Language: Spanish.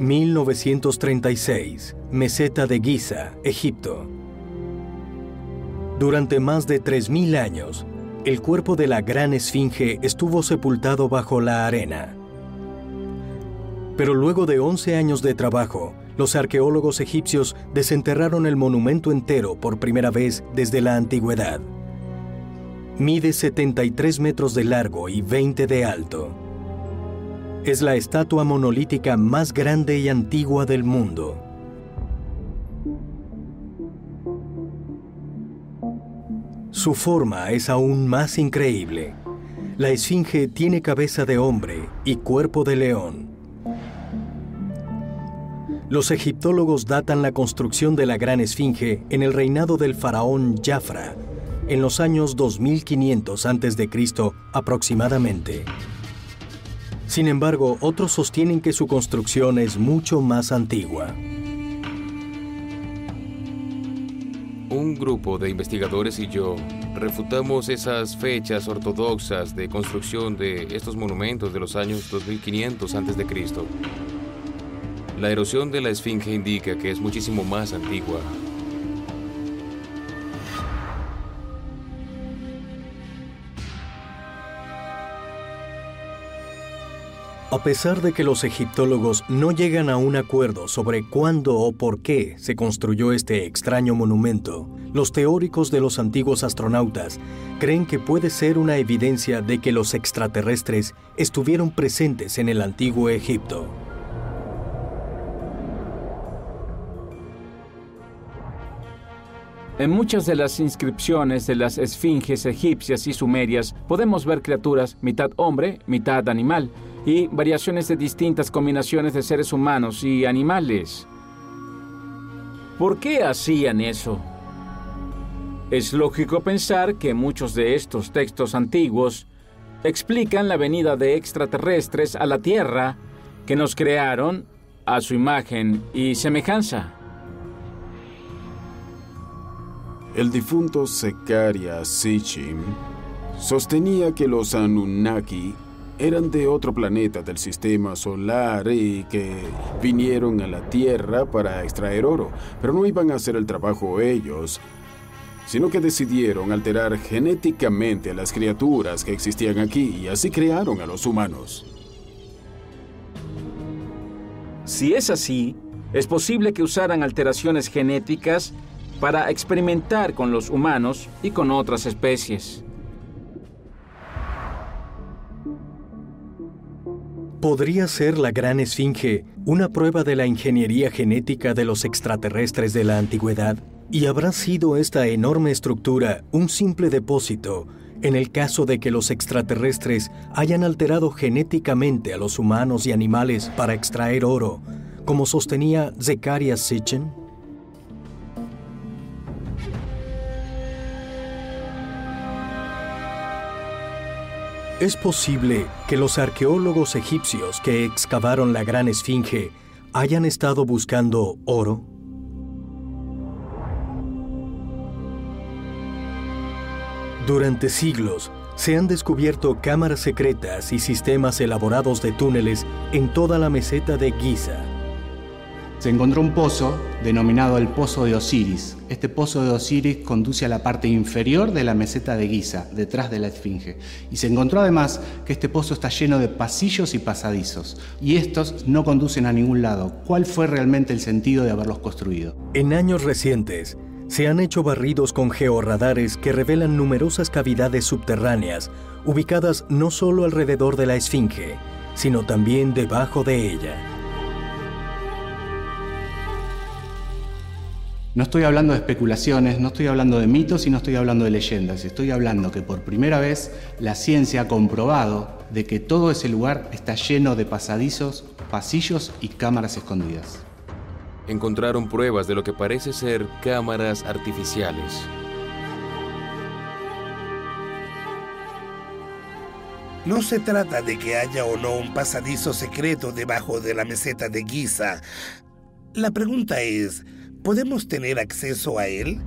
1936, meseta de Giza, Egipto. Durante más de 3.000 años, el cuerpo de la gran esfinge estuvo sepultado bajo la arena. Pero luego de 11 años de trabajo, los arqueólogos egipcios desenterraron el monumento entero por primera vez desde la antigüedad. Mide 73 metros de largo y 20 de alto. Es la estatua monolítica más grande y antigua del mundo. Su forma es aún más increíble. La esfinge tiene cabeza de hombre y cuerpo de león. Los egiptólogos datan la construcción de la gran esfinge en el reinado del faraón Jafra, en los años 2500 a.C. aproximadamente. Sin embargo, otros sostienen que su construcción es mucho más antigua. Un grupo de investigadores y yo refutamos esas fechas ortodoxas de construcción de estos monumentos de los años 2500 a.C. La erosión de la esfinge indica que es muchísimo más antigua. A pesar de que los egiptólogos no llegan a un acuerdo sobre cuándo o por qué se construyó este extraño monumento, los teóricos de los antiguos astronautas creen que puede ser una evidencia de que los extraterrestres estuvieron presentes en el antiguo Egipto. En muchas de las inscripciones de las esfinges egipcias y sumerias podemos ver criaturas mitad hombre, mitad animal, y variaciones de distintas combinaciones de seres humanos y animales. ¿Por qué hacían eso? Es lógico pensar que muchos de estos textos antiguos explican la venida de extraterrestres a la Tierra que nos crearon a su imagen y semejanza. El difunto Sekaria Sitchin sostenía que los Anunnaki eran de otro planeta del sistema solar y que vinieron a la Tierra para extraer oro, pero no iban a hacer el trabajo ellos, sino que decidieron alterar genéticamente a las criaturas que existían aquí y así crearon a los humanos. Si es así, es posible que usaran alteraciones genéticas para experimentar con los humanos y con otras especies. ¿Podría ser la gran esfinge una prueba de la ingeniería genética de los extraterrestres de la antigüedad? ¿Y habrá sido esta enorme estructura un simple depósito en el caso de que los extraterrestres hayan alterado genéticamente a los humanos y animales para extraer oro, como sostenía Zechariah Sitchin? ¿Es posible que los arqueólogos egipcios que excavaron la gran esfinge hayan estado buscando oro? Durante siglos se han descubierto cámaras secretas y sistemas elaborados de túneles en toda la meseta de Giza se encontró un pozo denominado el Pozo de Osiris. Este pozo de Osiris conduce a la parte inferior de la meseta de Giza, detrás de la Esfinge. Y se encontró además que este pozo está lleno de pasillos y pasadizos, y estos no conducen a ningún lado. ¿Cuál fue realmente el sentido de haberlos construido? En años recientes, se han hecho barridos con georradares que revelan numerosas cavidades subterráneas, ubicadas no solo alrededor de la Esfinge, sino también debajo de ella. No estoy hablando de especulaciones, no estoy hablando de mitos y no estoy hablando de leyendas. Estoy hablando que por primera vez la ciencia ha comprobado de que todo ese lugar está lleno de pasadizos, pasillos y cámaras escondidas. Encontraron pruebas de lo que parece ser cámaras artificiales. No se trata de que haya o no un pasadizo secreto debajo de la meseta de Giza. La pregunta es, ¿Podemos tener acceso a él?